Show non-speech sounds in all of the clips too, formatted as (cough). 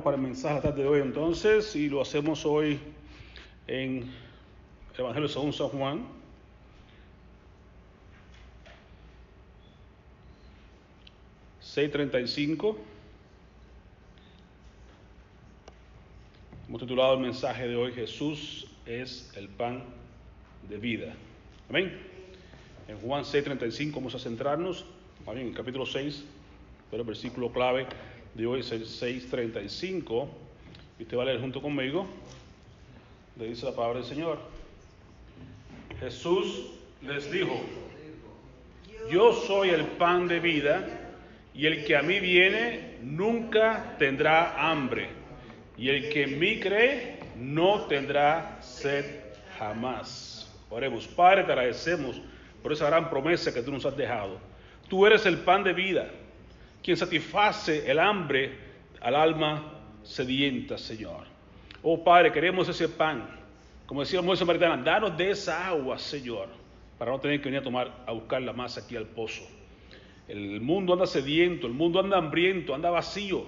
para el mensaje la tarde de hoy entonces y lo hacemos hoy en el Evangelio según San Juan. ...6.35... Hemos titulado el mensaje de hoy... ...Jesús es el pan de vida. Amén. En Juan 6.35 vamos a centrarnos... ...en el capítulo 6... ...pero el versículo clave de hoy es el 6.35... ...y usted va a leer junto conmigo... Le dice la palabra del Señor... Jesús les dijo... Yo soy el pan de vida... Y el que a mí viene nunca tendrá hambre. Y el que en mí cree no tendrá sed jamás. Oremos, Padre, te agradecemos por esa gran promesa que tú nos has dejado. Tú eres el pan de vida, quien satisface el hambre al alma sedienta, Señor. Oh Padre, queremos ese pan. Como decía Moisés Maritana, danos de esa agua, Señor, para no tener que venir a tomar, a buscar la masa aquí al pozo. El mundo anda sediento, el mundo anda hambriento, anda vacío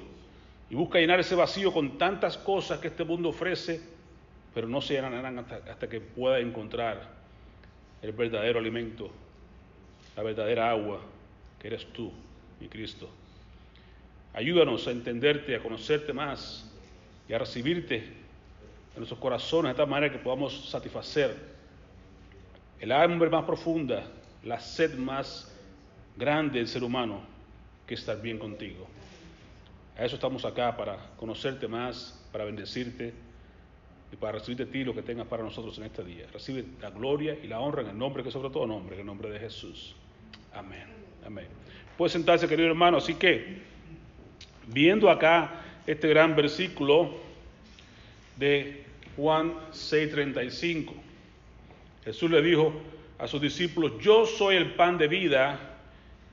y busca llenar ese vacío con tantas cosas que este mundo ofrece, pero no se llenarán hasta que pueda encontrar el verdadero alimento, la verdadera agua, que eres tú, mi Cristo. Ayúdanos a entenderte, a conocerte más y a recibirte en nuestros corazones de tal manera que podamos satisfacer el hambre más profunda, la sed más grande del ser humano que estar bien contigo. A eso estamos acá, para conocerte más, para bendecirte y para recibir de ti lo que tengas para nosotros en este día. Recibe la gloria y la honra en el nombre que sobre todo nombre, en el nombre de Jesús. Amén. Amén. Sentarse, querido hermano. Así que, viendo acá este gran versículo de Juan 6:35, Jesús le dijo a sus discípulos, yo soy el pan de vida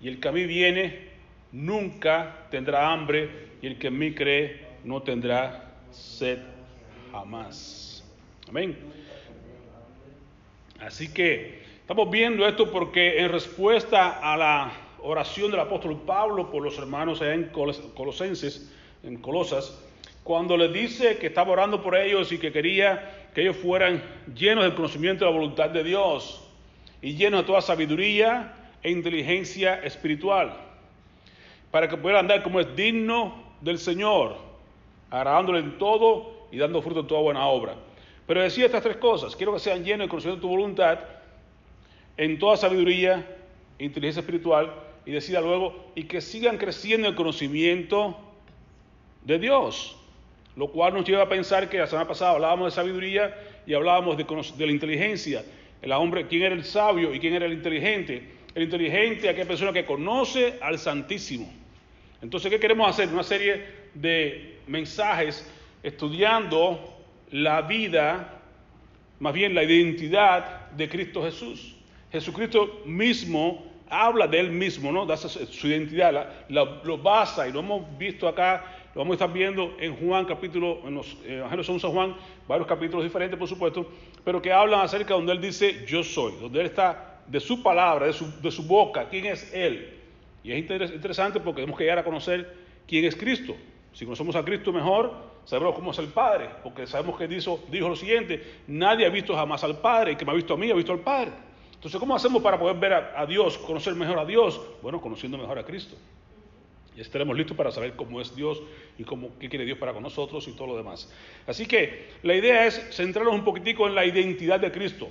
y el que a mí viene nunca tendrá hambre, y el que en mí cree no tendrá sed jamás. Amén. Así que estamos viendo esto porque en respuesta a la oración del apóstol Pablo por los hermanos en Colosenses, en Colosas, cuando le dice que estaba orando por ellos y que quería que ellos fueran llenos del conocimiento de la voluntad de Dios y llenos de toda sabiduría e inteligencia espiritual, para que puedan andar como es digno del Señor, agradándole en todo y dando fruto en toda buena obra. Pero decía estas tres cosas, quiero que sean llenos de conocimiento de tu voluntad, en toda sabiduría, e inteligencia espiritual, y decida luego, y que sigan creciendo en el conocimiento de Dios, lo cual nos lleva a pensar que la semana pasada hablábamos de sabiduría y hablábamos de, de la inteligencia, el hombre, quién era el sabio y quién era el inteligente, el inteligente, aquella persona que conoce al Santísimo. Entonces, ¿qué queremos hacer? Una serie de mensajes estudiando la vida, más bien la identidad de Cristo Jesús. Jesucristo mismo habla de él mismo, ¿no? Da su identidad, lo basa y lo hemos visto acá, lo vamos a estar viendo en Juan capítulo, en los Evangelios de San Juan, varios capítulos diferentes por supuesto, pero que hablan acerca donde él dice yo soy, donde él está de su palabra, de su, de su boca, quién es Él. Y es interesante porque tenemos que llegar a conocer quién es Cristo. Si conocemos a Cristo mejor, sabremos cómo es el Padre, porque sabemos que dijo, dijo lo siguiente, nadie ha visto jamás al Padre, y que me ha visto a mí ha visto al Padre. Entonces, ¿cómo hacemos para poder ver a, Dios, conocer mejor a Dios? Bueno, conociendo mejor a Cristo. Y estaremos listos para saber cómo es Dios y cómo, qué quiere Dios para con nosotros y todo lo demás. Así que la idea es centrarnos un poquitico en la identidad de Cristo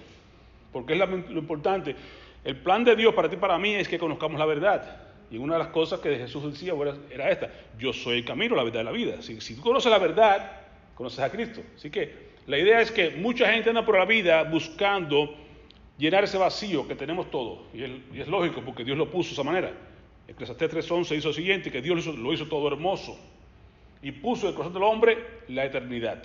porque es lo importante. El plan de Dios para ti y para mí es que conozcamos la verdad. Y una de las cosas que Jesús decía era esta, yo soy el camino, la verdad y la vida. Si, si tú conoces la verdad, conoces a Cristo. Así que la idea es que mucha gente anda por la vida buscando llenar ese vacío que tenemos todos. Y, es lógico, porque Dios lo puso de esa manera. Eclesiastés 3.11 hizo lo siguiente, que Dios lo hizo, todo hermoso. Y puso en el corazón del hombre la eternidad.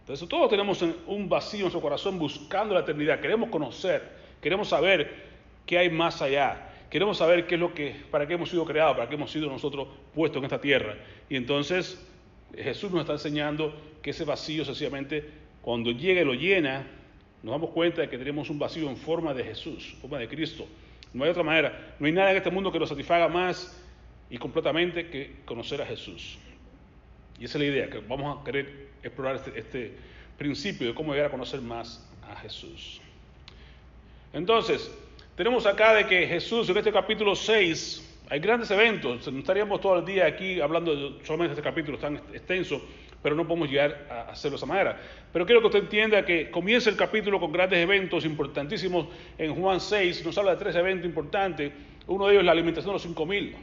Entonces todos tenemos un vacío en nuestro corazón buscando la eternidad. Queremos conocer, queremos saber qué hay más allá. Queremos saber qué es lo que, para qué hemos sido creados, para qué hemos sido nosotros puestos en esta tierra. Y entonces Jesús nos está enseñando que ese vacío sencillamente cuando llega y lo llena, nos damos cuenta de que tenemos un vacío en forma de Jesús, en forma de Cristo. No hay otra manera. No hay nada en este mundo que nos satisfaga más y completamente que conocer a Jesús. Y esa es la idea, que vamos a querer explorar este, este principio de cómo llegar a conocer más a Jesús. Entonces, tenemos acá de que Jesús en este capítulo 6 hay grandes eventos, estaríamos todo el día aquí hablando solamente de este capítulo tan extenso, pero no podemos llegar a hacerlo de esa manera. Pero quiero que usted entienda que comienza el capítulo con grandes eventos importantísimos. En Juan 6 nos habla de tres eventos importantes. Uno de ellos es la alimentación de los 5000,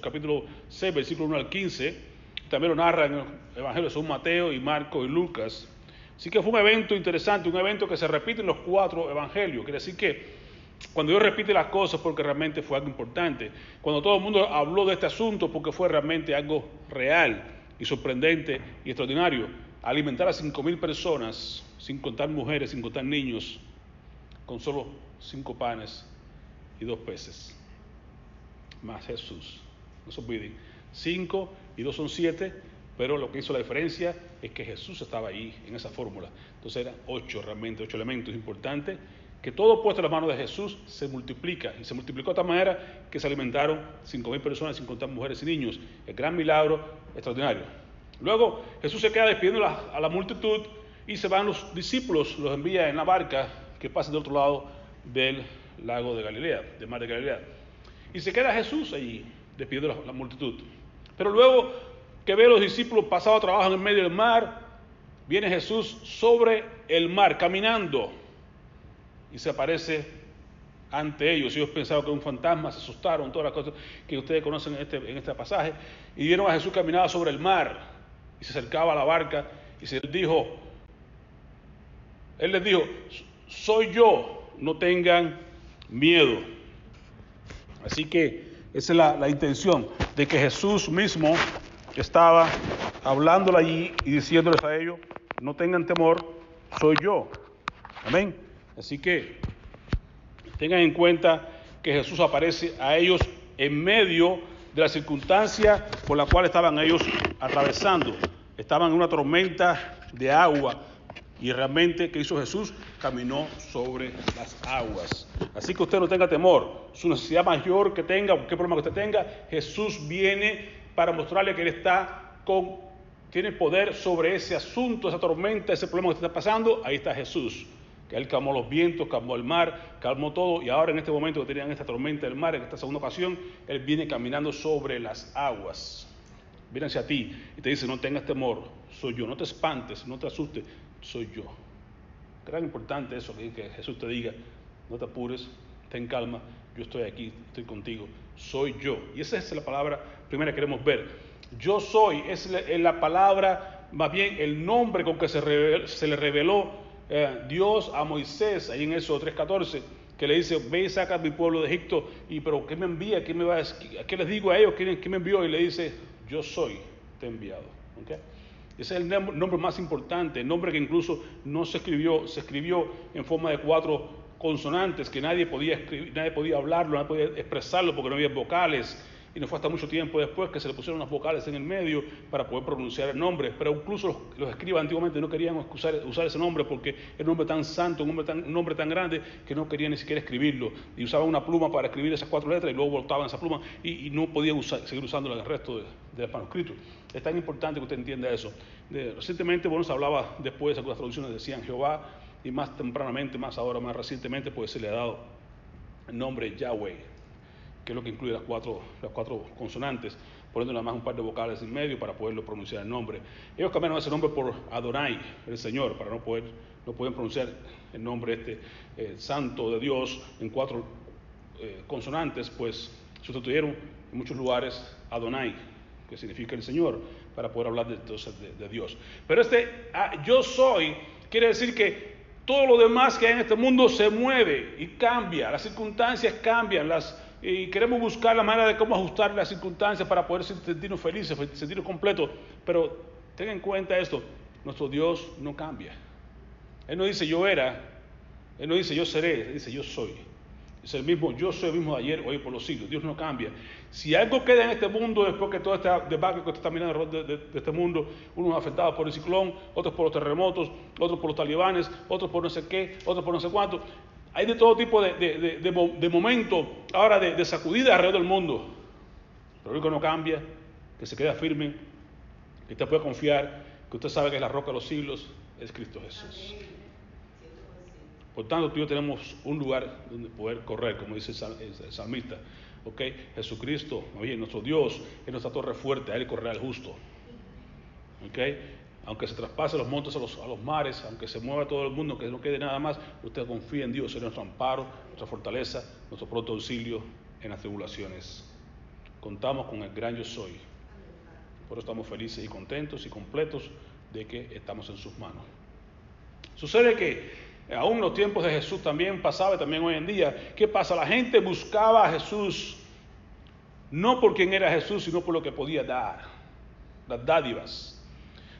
capítulo 6, versículo 1 al 15. También lo narra en el Evangelio San Mateo y Marcos y Lucas. Así que fue un evento interesante, un evento que se repite en los cuatro evangelios. Quiere decir que cuando Dios repite las cosas porque realmente fue algo importante. Cuando todo el mundo habló de este asunto porque fue realmente algo real y sorprendente y extraordinario. Alimentar a cinco mil personas, sin contar mujeres, sin contar niños, con solo cinco panes y dos peces. Más Jesús. No se olviden. Cinco y dos son siete, pero lo que hizo la diferencia es que Jesús estaba ahí en esa fórmula. Entonces eran ocho realmente, ocho elementos importantes que todo puesto en las manos de Jesús se multiplica. Y se multiplicó de tal manera que se alimentaron cinco mil personas, sin contar mujeres y niños. El gran milagro extraordinario. Luego Jesús se queda despidiendo a la multitud y se van los discípulos, los envía en la barca que pasa del otro lado del lago de Galilea, del mar de Galilea. Y se queda Jesús allí, despidiendo a la, multitud. Pero luego que ve a los discípulos pasado trabajo en medio del mar, viene Jesús sobre el mar, caminando y se aparece ante ellos. Ellos pensaban que era un fantasma, se asustaron, todas las cosas que ustedes conocen en este, en este pasaje, y vieron a Jesús caminaba sobre el mar y se acercaba a la barca y se dijo, Él les dijo, soy yo, no tengan miedo. Así que esa es la, la intención de que Jesús mismo estaba hablándole allí y diciéndoles a ellos, no tengan temor, soy yo. Amén. Así que tengan en cuenta que Jesús aparece a ellos en medio de la circunstancia por la cual estaban ellos atravesando. Estaban en una tormenta de agua y realmente, ¿qué hizo Jesús? Caminó sobre las aguas. Así que usted no tenga temor. Su necesidad mayor que tenga, cualquier problema que usted tenga, Jesús viene para mostrarle que Él está con, tiene poder sobre ese asunto, esa tormenta, ese problema que está pasando. Ahí está Jesús que Él calmó los vientos, calmó el mar, calmó todo, y ahora en este momento que tenían esta tormenta del mar, en esta segunda ocasión, Él viene caminando sobre las aguas. Viene hacia ti y te dice, no tengas temor, soy yo, no te espantes, no te asustes, soy yo. Gran importante eso, que Jesús te diga, no te apures, ten calma, yo estoy aquí, estoy contigo, soy yo. Y esa es la palabra primera que queremos ver. Yo soy, es la, palabra, más bien el nombre con que se, se le reveló eh, Dios a Moisés, ahí en eso 3.14, que le dice, ve y saca a mi pueblo de Egipto, y pero ¿qué me envía? ¿Qué, me va a, ¿qué les digo a ellos? ¿Quién, me envió? Y le dice, yo soy, te he enviado. Ese es el nombre más importante, el nombre que incluso no se escribió, se escribió en forma de cuatro consonantes, que nadie podía escribir, nadie podía hablarlo, nadie podía expresarlo porque no había vocales y no fue hasta mucho tiempo después que se le pusieron unas vocales en el medio para poder pronunciar el nombre, pero incluso los, escribas antiguamente no querían usar, ese nombre porque era un nombre tan santo, un nombre tan, nombre tan grande que no querían ni siquiera escribirlo y usaban una pluma para escribir esas cuatro letras y luego voltaban esa pluma y, no podían seguir usándola en el resto del manuscrito. Es tan importante que usted entienda eso. recientemente, bueno, se hablaba después, algunas traducciones decían Jehová y más tempranamente, más ahora, más recientemente, pues se le ha dado el nombre Yahweh que es lo que incluye las cuatro, las cuatro consonantes, poniendo nada más un par de vocales en medio para poderlo pronunciar el nombre. Ellos cambiaron ese nombre por Adonai, el Señor, para no poder no pueden pronunciar el nombre este eh, santo de Dios en cuatro eh, consonantes, pues sustituyeron en muchos lugares Adonai, que significa el Señor, para poder hablar de, de, Dios. Pero este ah, yo soy quiere decir que todo lo demás que hay en este mundo se mueve y cambia, las circunstancias cambian, las, y queremos buscar la manera de cómo ajustar las circunstancias para poder sentirnos felices, sentirnos completos. Pero ten en cuenta esto, nuestro Dios no cambia. Él no dice yo era, Él no dice yo seré, Él dice yo soy. Es el mismo, yo soy el mismo de ayer, hoy por los siglos. Dios no cambia. Si algo queda en este mundo después que todo este debate que usted está mirando de, de, este mundo, unos afectados por el ciclón, otros por los terremotos, otros por los talibanes, otros por no sé qué, otros por no sé cuánto, hay de todo tipo de, de, momentos ahora de, sacudida alrededor del mundo. Pero lo único que no cambia, que se queda firme, Que usted pueda confiar, que usted sabe que la roca de los siglos es Cristo Jesús. Por tanto, tú y yo tenemos un lugar donde poder correr, como dice el salmista. Jesucristo, oye, nuestro Dios es nuestra torre fuerte, a Él correrá el justo. Aunque se traspase los montes a los, mares, aunque se mueva todo el mundo, que no quede nada más, usted confía en Dios, es nuestro amparo, nuestra fortaleza, nuestro pronto auxilio en las tribulaciones. Contamos con el gran yo soy. Por eso estamos felices y contentos y completos de que estamos en sus manos. Sucede que aún en los tiempos de Jesús también pasaba y también hoy en día, ¿qué pasa? La gente buscaba a Jesús no por quién era Jesús, sino por lo que podía dar, las dádivas.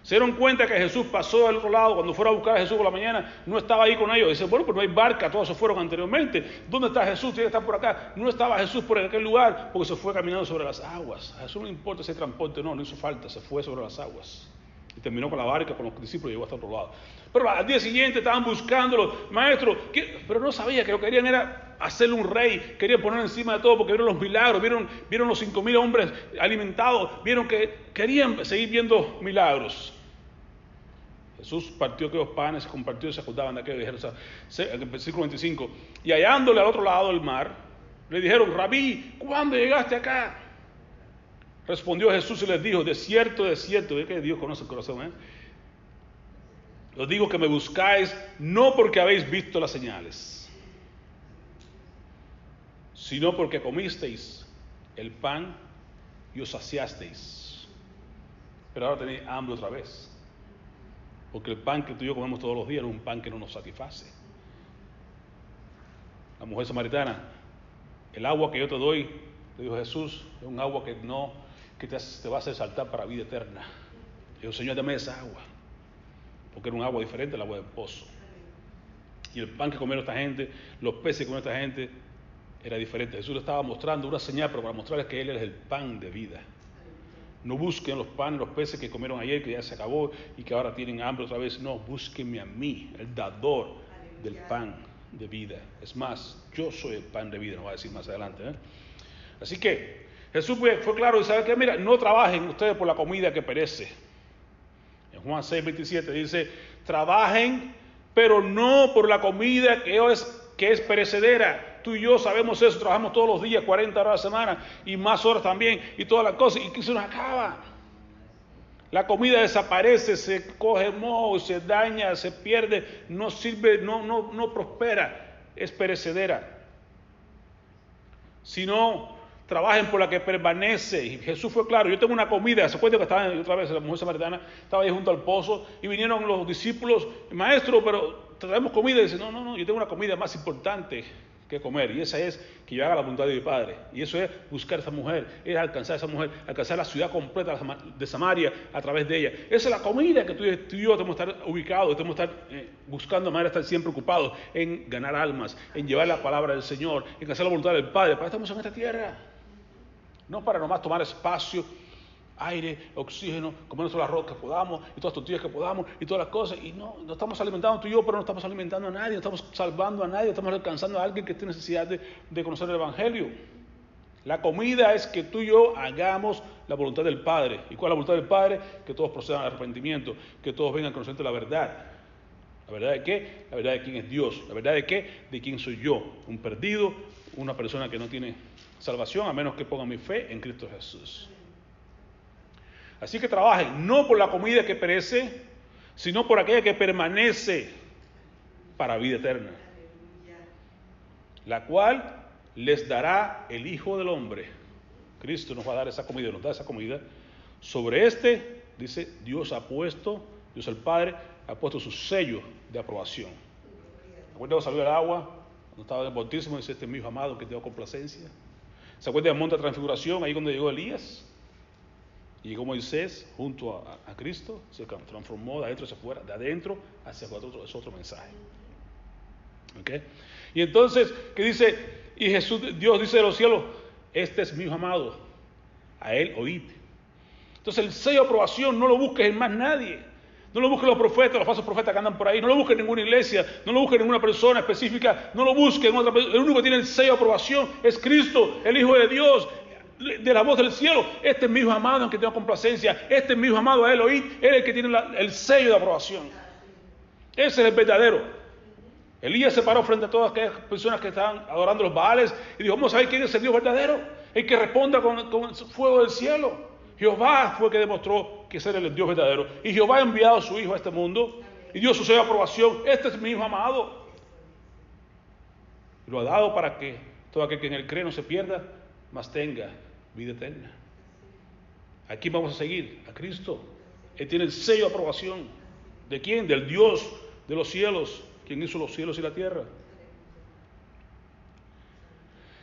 Se dieron cuenta que Jesús pasó del otro lado, cuando fueron a buscar a Jesús por la mañana, no estaba ahí con ellos. Dice, bueno, pues no hay barca, todos se fueron anteriormente. ¿Dónde está Jesús? Tiene que estar por acá. No estaba Jesús por aquel lugar porque se fue caminando sobre las aguas. A Jesús no le importa ese transporte, no, no hizo falta, se fue sobre las aguas. Y terminó con la barca, con los discípulos y llegó hasta otro lado. Pero al día siguiente estaban buscándolo, maestro, pero no sabía que lo que querían era hacerle un rey, querían poner encima de todo porque vieron los milagros, vieron, vieron los cinco mil hombres alimentados, vieron que querían seguir viendo milagros. Jesús partió aquellos panes, compartió y se juntaban de aquellos. Dijeron, en el versículo 25, y hallándole al otro lado del mar, le dijeron, Rabí, ¿cuándo llegaste acá? Respondió Jesús y les dijo, de cierto, de cierto, que Dios conoce el corazón, ¿eh? Os digo que me buscáis no porque habéis visto las señales, sino porque comisteis el pan y os saciasteis. Pero ahora tenéis hambre otra vez. Porque el pan que tú y yo comemos todos los días es un pan que no nos satisface. La mujer samaritana, el agua que yo te doy, le dijo Jesús, es un agua que no, que te, va a hacer saltar para vida eterna. Dijo, Señor, dame esa agua. Porque era un agua diferente al agua del pozo. Y el pan que comieron esta gente, los peces que comieron esta gente, era diferente. Jesús le estaba mostrando una señal, pero para mostrarles que Él es el pan de vida. No busquen los panes, los peces que comieron ayer, que ya se acabó y que ahora tienen hambre otra vez. No, búsquenme a mí, el dador del pan de vida. Es más, yo soy el pan de vida, nos va a decir más adelante. ¿eh? Así que Jesús fue, claro y sabe que, mira, no trabajen ustedes por la comida que perece. En Juan 6, 27 dice, trabajen, pero no por la comida que es, que es perecedera Tú y yo sabemos eso, trabajamos todos los días, 40 horas a la semana y más horas también y todas las cosas y que se nos acaba. La comida desaparece, se coge moho, se daña, se pierde, no sirve, no, no, no prospera, es perecedera. Si no, trabajen por la que permanece. Y Jesús fue claro, yo tengo una comida, se cuenta que estaba otra vez la mujer samaritana, estaba ahí junto al pozo y vinieron los discípulos, maestro, pero traemos comida. Y dice, no, no, no, yo tengo una comida más importante que comer. Y esa es que yo haga la voluntad de mi Padre. Y eso es buscar a esa mujer, es alcanzar a esa mujer, alcanzar la ciudad completa de Samaria a través de ella. Esa es la comida que tú, y yo tenemos que estar ubicados, tenemos que estar eh, buscando manera de estar siempre ocupados en ganar almas, en llevar la palabra del Señor, en hacer la voluntad del Padre. Para eso estamos en esta tierra. No para nomás tomar espacio aire, oxígeno, comernos todas las rocas que podamos y todas las tortillas que podamos y todas las cosas. Y no, no estamos alimentando tú y yo, pero no estamos alimentando a nadie, no estamos salvando a nadie, estamos alcanzando a alguien que esté necesidad de, de conocer el Evangelio. La comida es que tú y yo hagamos la voluntad del Padre. ¿Y cuál es la voluntad del Padre? Que todos procedan al arrepentimiento, que todos vengan conocimiento de la verdad. ¿La verdad de qué? La verdad de quién es Dios. ¿La verdad de qué? De quién soy yo. Un perdido, una persona que no tiene salvación, a menos que ponga mi fe en Cristo Jesús. Así que trabajen no por la comida que perece, sino por aquella que permanece para vida eterna, la cual les dará el Hijo del Hombre. Cristo nos va a dar esa comida, nos da esa comida. Sobre este, dice, Dios ha puesto, Dios el Padre, ha puesto su sello de aprobación. cuando salió el agua? Cuando estaba en el bautismo, dice, este es mi hijo amado que te da complacencia. ¿Se acuerda del monte de transfiguración, ahí donde llegó Elías? Llegó Moisés junto a, Cristo, se transformó de adentro hacia afuera, de adentro hacia afuera, es otro mensaje. ¿Okay? Y entonces, ¿qué dice? Y Jesús, Dios dice de los cielos, este es mi amado, a él oíd. Entonces el sello de aprobación no lo busques en más nadie. No lo busquen los profetas, los falsos profetas que andan por ahí. No lo busquen en ninguna iglesia. No lo busquen en ninguna persona específica. No lo busquen en otra persona. El único que tiene el sello de aprobación es Cristo, el Hijo de Dios. De la voz del cielo, este es mi hijo amado en que tengo complacencia, este es mi hijo amado a él él es el que tiene el sello de aprobación. Ese es el verdadero. Elías se paró frente a todas aquellas personas que estaban adorando los Baales y dijo, vamos a ver quién es el Dios verdadero, el que responda con, con el fuego del cielo. Jehová fue el que demostró que ser el Dios verdadero. Y Jehová ha enviado a su Hijo a este mundo y dio su sello de aprobación. Este es mi Hijo amado. Y lo ha dado para que todo aquel que en él cree no se pierda, mas tenga vida eterna. Aquí vamos a seguir a Cristo. Él tiene el sello de aprobación. ¿De quién? Del Dios de los cielos, quien hizo los cielos y la tierra.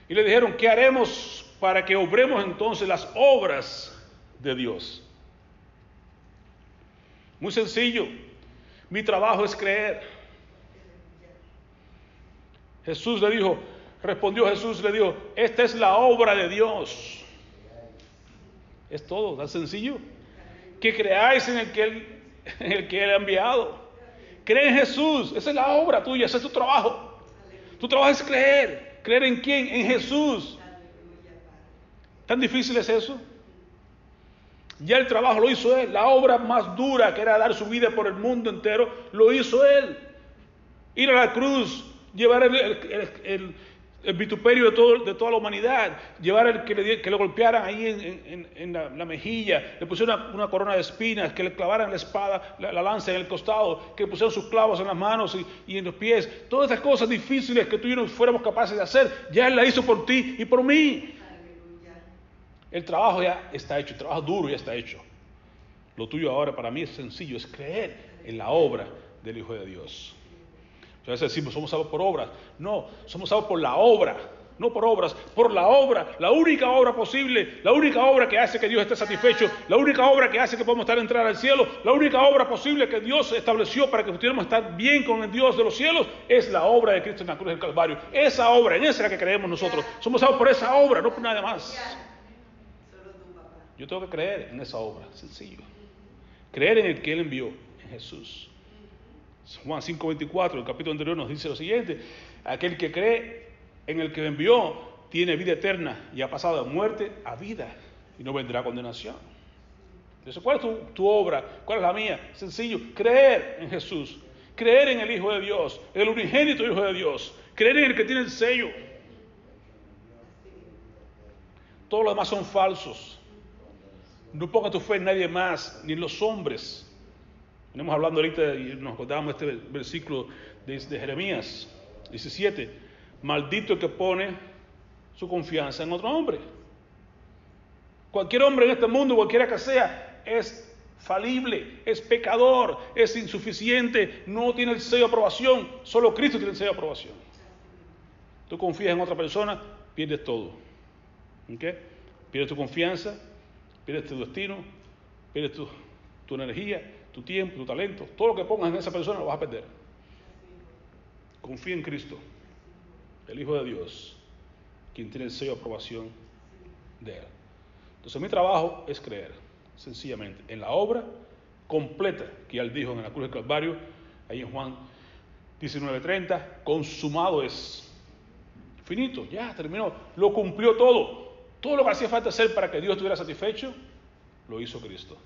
Y le dijeron, ¿qué haremos para que obremos entonces las obras de Dios. Muy sencillo. Mi trabajo es creer. Jesús le dijo, respondió Jesús, le dijo, esta es la obra de Dios. Es todo, tan sencillo. Que creáis (laughs) en el que Él, ha enviado. Cree en Jesús, esa es la obra tuya, ese es tu trabajo. Tu trabajo es creer. ¿Creer en quién? En Jesús. ¿Tan difícil es eso? Ya el trabajo lo hizo Él. La obra más dura, que era dar su vida por el mundo entero, lo hizo Él. Ir a la cruz, llevar el, vituperio de, toda la humanidad, llevar el que le, que le golpearan ahí en, la, mejilla, le pusieron una, corona de espinas, que le clavaran la espada, la, lanza en el costado, que le pusieron sus clavos en las manos y, y, en los pies. Todas esas cosas difíciles que tú y yo no fuéramos capaces de hacer, ya Él la hizo por ti y por mí. El trabajo ya está hecho, el trabajo duro ya está hecho. Lo tuyo ahora para mí es sencillo, es creer en la obra del Hijo de Dios. Veces decimos, somos salvos por obras. No, somos salvos por la obra, no por obras, por la obra, la única obra posible, la única obra que hace que Dios esté satisfecho, la única obra que hace que podamos estar entrar al cielo, la única obra posible que Dios estableció para que pudiéramos estar bien con el Dios de los cielos, es la obra de Cristo en la cruz del Calvario. Esa obra, en esa es la que creemos nosotros. Somos salvos por esa obra, no por nada más. Yo tengo que creer en esa obra, sencillo. Creer en el que Él envió, en Jesús. Juan 5:24, el capítulo anterior nos dice lo siguiente, aquel que cree en el que envió tiene vida eterna y ha pasado de muerte a vida y no vendrá condenación. Entonces, ¿cuál es tu, tu, obra? ¿Cuál es la mía? Sencillo, creer en Jesús, creer en el Hijo de Dios, el unigénito Hijo de Dios, creer en el que tiene el sello. Todos los demás son falsos. No ponga tu fe en nadie más, ni en los hombres. Venimos hablando ahorita y nos contábamos este versículo de, Jeremías 17. Maldito el que pone su confianza en otro hombre. Cualquier hombre en este mundo, cualquiera que sea, es falible, es pecador, es insuficiente, no tiene el sello de aprobación. Solo Cristo tiene el sello de aprobación. Tú confías en otra persona, pierdes todo. ¿Okay? Pierdes tu confianza, pierdes tu destino, pierdes tu energía, tu tiempo, tu talento, todo lo que pongas en esa persona lo vas a perder. Confía en Cristo, el Hijo de Dios, quien tiene el sello de aprobación de Él. Entonces mi trabajo es creer, sencillamente, en la obra completa que Él dijo en la cruz del Calvario, ahí en Juan 19:30, consumado es. Finito, ya terminó, lo cumplió todo. Todo lo que hacía falta hacer para que Dios estuviera satisfecho, lo hizo Cristo.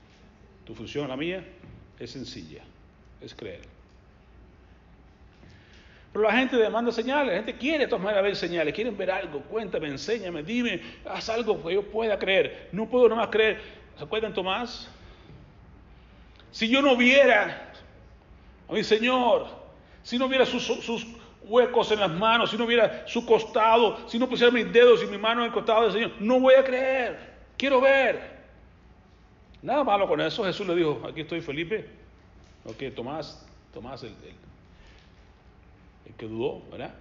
Tu función, la mía, es sencilla, es creer. Pero la gente demanda señales, la gente quiere todas maneras ver señales, quieren ver algo, cuéntame, enséñame, dime, haz algo que yo pueda creer. No puedo nomás creer. ¿Se acuerdan Tomás? Si yo no viera a mi Señor, si no viera sus, sus huecos en las manos, si no viera su costado, si no pusiera mis dedos y mi mano en el costado del Señor, no voy a creer. Quiero ver. Nada malo con eso. Jesús le dijo, aquí estoy Felipe. Ok, Tomás, Tomás el, el, que dudó, ¿verdad?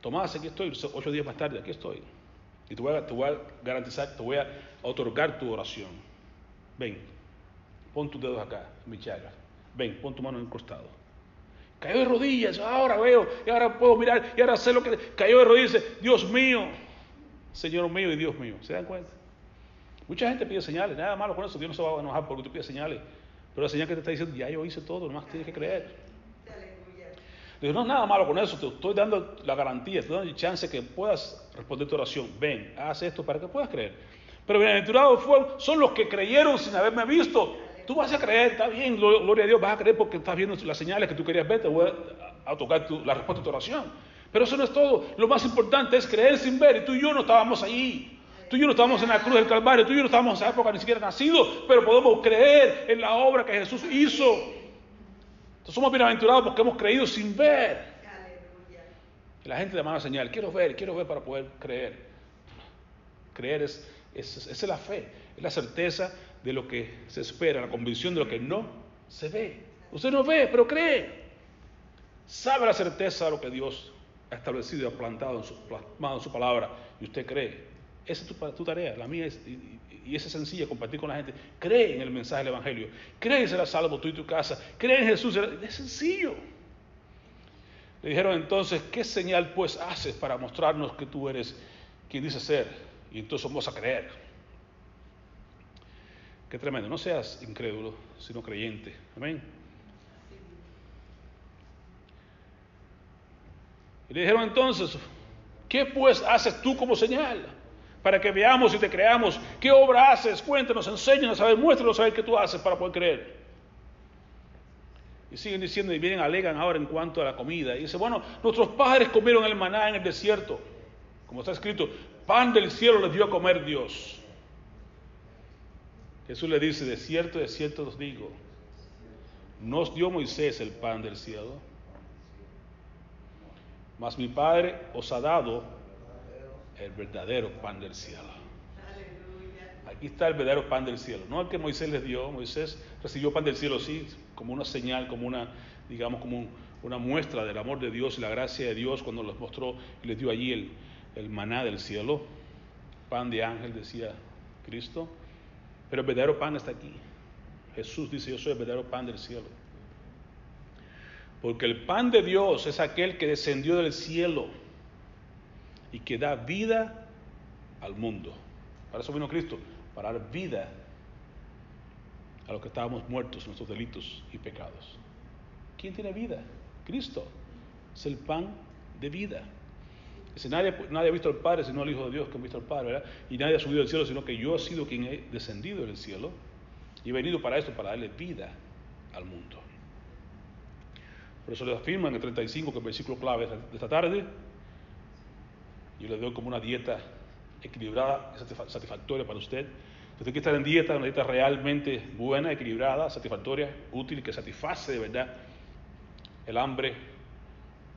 Tomás, aquí estoy, ocho días más tarde, aquí estoy. Y te voy, a, garantizar, te voy a otorgar tu oración. Ven, pon tus dedos acá, mi chaga. Ven, pon tu mano en el costado Cayó de rodillas, ahora veo, y ahora puedo mirar, y ahora sé lo que... Cayó de rodillas, Dios mío, Señor mío y Dios mío. ¿Se dan cuenta? Mucha gente pide señales, nada malo con eso, Dios no se va a enojar porque tú pides señales. Pero la señal que te está diciendo, ya yo hice todo, nomás tienes que creer. Digo, no es nada malo con eso, te estoy dando la garantía, te estoy dando el chance que puedas responder tu oración. Ven, haz esto para que puedas creer. Pero bienaventurados son los que creyeron sin haberme visto. Tú vas a creer, está bien, gloria a Dios, vas a creer porque estás viendo las señales que tú querías ver, te voy a, tocar la respuesta a tu oración. Pero eso no es todo. Lo más importante es creer sin ver. Y tú y yo no estábamos allí. Tú y yo no estábamos en la cruz del Calvario. Tú y yo no estábamos en esa época ni siquiera nacidos. Pero podemos creer en la obra que Jesús hizo. Entonces somos bienaventurados porque hemos creído sin ver. Y la gente demanda señal. Quiero ver, quiero ver para poder creer. Creer es, es, es la fe. Es la certeza de lo que se espera, la convicción de lo que no se ve. Usted no ve, pero cree. Sabe la certeza de lo que Dios ha establecido y ha plantado en su, plasmado en su palabra y usted cree. Esa es tu, tarea, la mía es, y, y esa es sencilla, compartir con la gente. Cree en el mensaje del Evangelio. Cree en ser salvo tú y tu casa. Cree en Jesús. Es sencillo. Le dijeron entonces, ¿qué señal pues haces para mostrarnos que tú eres quien dice ser? Y entonces vamos a creer. Qué tremendo. No seas incrédulo, sino creyente. Amén. Y le dijeron entonces, ¿qué pues haces tú como señal? Para que veamos y te creamos. ¿Qué obra haces? Cuéntanos, enséñanos a ver, muéstranos a ver qué tú haces para poder creer. Y siguen diciendo y vienen, alegan ahora en cuanto a la comida. Y dice, bueno, nuestros padres comieron el maná en el desierto. Como está escrito, pan del cielo les dio a comer Dios. Jesús le dice, de cierto, de cierto os digo, nos dio Moisés el pan del cielo, mas mi Padre os ha dado el verdadero pan del cielo. Aquí está el verdadero pan del cielo, no el que Moisés les dio. Moisés recibió pan del cielo, sí, como una señal, como una, digamos, como una muestra del amor de Dios y la gracia de Dios cuando les mostró y les dio allí el, el maná del cielo. Pan de ángel, decía Cristo. Pero el verdadero pan está aquí. Jesús dice, yo soy el verdadero pan del cielo. Porque el pan de Dios es aquel que descendió del cielo y que da vida al mundo. Para eso vino Cristo, para dar vida a los que estábamos muertos en nuestros delitos y pecados. ¿Quién tiene vida? Cristo. Es el pan de vida. Dice, nadie, nadie ha visto al Padre sino el Hijo de Dios que ha visto al Padre, ¿verdad? Y nadie ha subido al cielo sino que yo he sido quien he descendido del cielo y he venido para esto, para darle vida al mundo. Por eso le afirma en el 35, que es el versículo clave de esta tarde, yo le doy como una dieta equilibrada satisfactoria para usted. Usted quiere estar en dieta, una dieta realmente buena, equilibrada, satisfactoria, útil, que satisface de verdad el hambre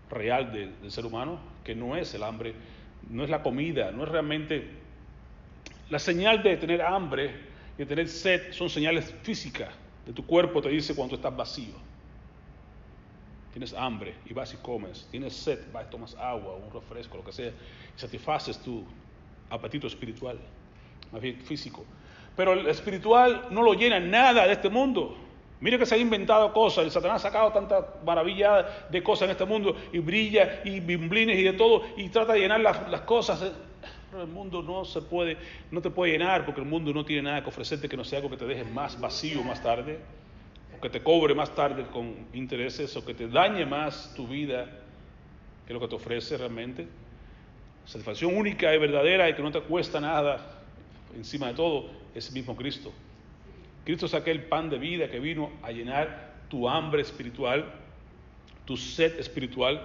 real del ser humano, que no es el hambre, no es la comida, no es realmente... La señal de tener hambre de tener sed son señales físicas de tu cuerpo, te dice cuando estás vacío tienes hambre y vas y comes, tienes sed, vas y tomas agua, un refresco, lo que sea, y satisfaces tu apetito espiritual, más bien físico. Pero el espiritual no lo llena nada de este mundo. Mire que se ha inventado cosas, el Satanás ha sacado tanta maravilla de cosas en este mundo y brilla y bimblines y de todo y trata de llenar las, las cosas. Pero el mundo no se puede, no te puede llenar porque el mundo no tiene nada que ofrecerte que no sea algo que te deje más vacío más tarde o que te cobre más tarde con intereses, o que te dañe más tu vida que lo que te ofrece realmente. Satisfacción única y verdadera y que no te cuesta nada, encima de todo, es el mismo Cristo. Cristo es aquel pan de vida que vino a llenar tu hambre espiritual, tu sed espiritual,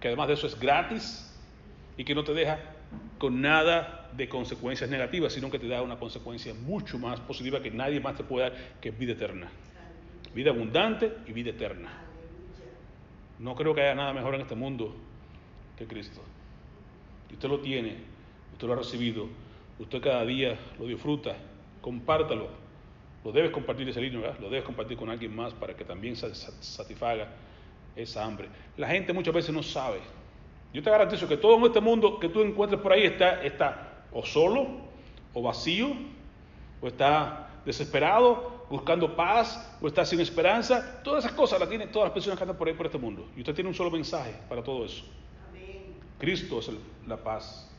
que además de eso es gratis y que no te deja con nada de consecuencias negativas, sino que te da una consecuencia mucho más positiva que nadie más te puede dar, que es vida eterna vida abundante y vida eterna. No creo que haya nada mejor en este mundo que Cristo. Usted lo tiene, usted lo ha recibido, usted cada día lo disfruta, compártalo. Lo debes compartir ese libro. Lo debes compartir con alguien más para que también satisfaga esa hambre. La gente muchas veces no sabe. Yo te garantizo que todo en este mundo que tú encuentres por ahí está, está o solo, o vacío, o está desesperado, buscando paz o está sin esperanza. Todas esas cosas las tienen todas las personas que andan por ahí por este mundo. Y usted tiene un solo mensaje para todo eso. Cristo es la paz,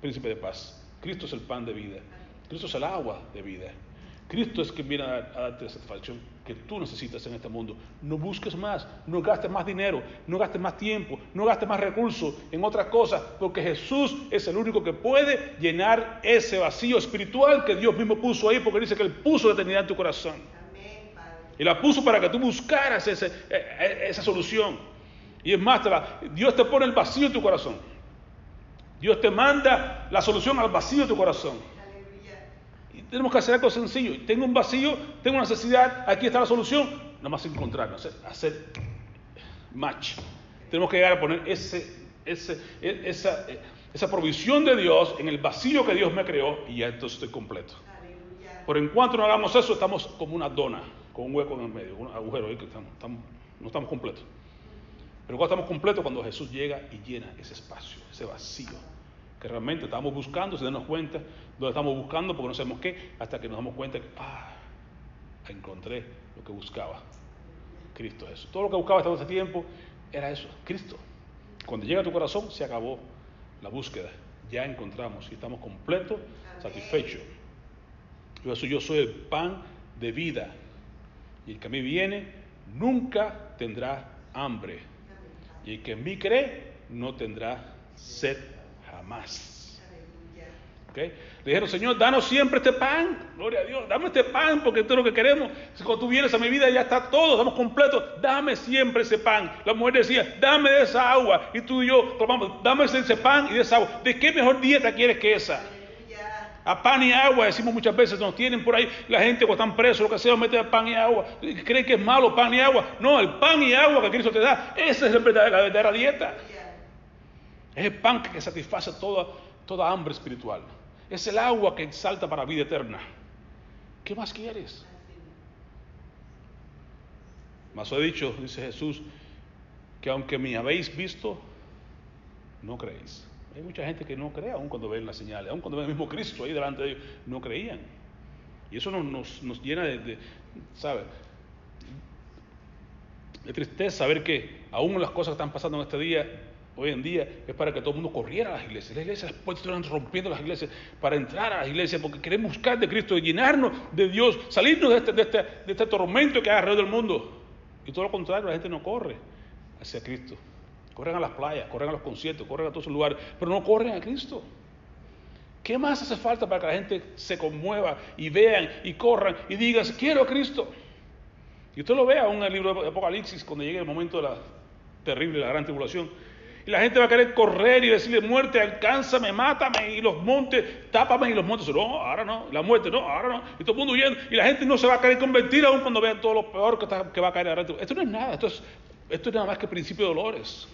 príncipe de paz. Cristo es el pan de vida. Cristo es el agua de vida. Cristo es quien viene a, darte la satisfacción que tú necesitas en este mundo. No busques más, no gastes más dinero, no gastes más tiempo, no gastes más recursos en otras cosas, porque Jesús es el único que puede llenar ese vacío espiritual que Dios mismo puso ahí, porque dice que Él puso la eternidad en tu corazón. Y la puso para que tú buscaras e, e, esa solución. Y es más, Dios te pone el vacío en tu corazón. Dios te manda la solución al vacío de tu corazón tenemos que hacer algo sencillo. Tengo un vacío, tengo una necesidad, aquí está la solución. Nada más encontrarnos, hacer, match. Tenemos que llegar a poner ese, ese, e, esa, esa provisión de Dios en el vacío que Dios me creó y ya entonces estoy completo. Por en cuanto no hagamos eso, estamos como una dona, con un hueco en el medio, un agujero ahí que estamos, no estamos completos. Pero cuando estamos completos, cuando Jesús llega y llena ese espacio, ese vacío que realmente estamos buscando, sin darnos cuenta, donde estamos buscando porque no sabemos qué, hasta que nos damos cuenta que, ah, encontré lo que buscaba. Cristo eso. Todo lo que buscaba hasta ese tiempo era eso, Cristo. Cuando llega a tu corazón, se acabó la búsqueda. Ya encontramos y estamos completos, satisfechos. Yo, eso, yo soy el pan de vida. Y el que a mí viene nunca tendrá hambre. Y el que en mí cree no tendrá sed jamás. ¿Okay? Le dijeron, Señor, danos siempre este pan. Gloria a Dios, dame este pan porque esto es lo que queremos. Cuando tú vienes a mi vida ya está todo, estamos completos. Dame siempre ese pan. La mujer decía, dame de esa agua. Y tú y yo tomamos, dame ese pan y de esa agua. ¿De qué mejor dieta quieres que esa? A pan y agua, decimos muchas veces, nos tienen por ahí la gente cuando están presos, lo que sea, mete pan y agua. ¿Creen que es malo pan y agua? No, el pan y agua que Cristo te da, esa es la verdadera dieta. Es el pan que satisface toda, toda hambre espiritual. Es el agua que exalta para vida eterna. ¿Qué más quieres? Más he dicho, dice Jesús, que aunque me habéis visto, no creéis. Hay mucha gente que no cree aún cuando ven las señales, aún cuando ven el mismo Cristo ahí delante de ellos, no creían. Y eso nos, nos, llena de, de, ¿sabe? De tristeza saber que aún las cosas que están pasando en este día hoy en día es para que todo el mundo corriera a las iglesias. Las iglesias después están rompiendo las iglesias para entrar a las iglesias porque queremos buscar de Cristo, llenarnos de Dios, salirnos de este, este, de este tormento que hay alrededor del mundo. Y todo lo contrario, la gente no corre hacia Cristo. Corren a las playas, corren a los conciertos, corren a todos esos lugares, pero no corren a Cristo. ¿Qué más hace falta para que la gente se conmueva y vean y corran y digan, quiero a Cristo? Y usted lo vea en el libro de Apocalipsis, cuando llegue el momento de la terrible, la gran tribulación, y la gente va a querer correr y decirle, muerte, alcánzame, mátame, y los montes, tápame, y los montes, no, ahora no, la muerte, no, ahora no, y todo el mundo huyendo, y la gente no se va a querer convertir aún cuando vean todo lo peor que, que va a caer adelante. Esto no es nada, esto es, esto es nada más que principio de dolores.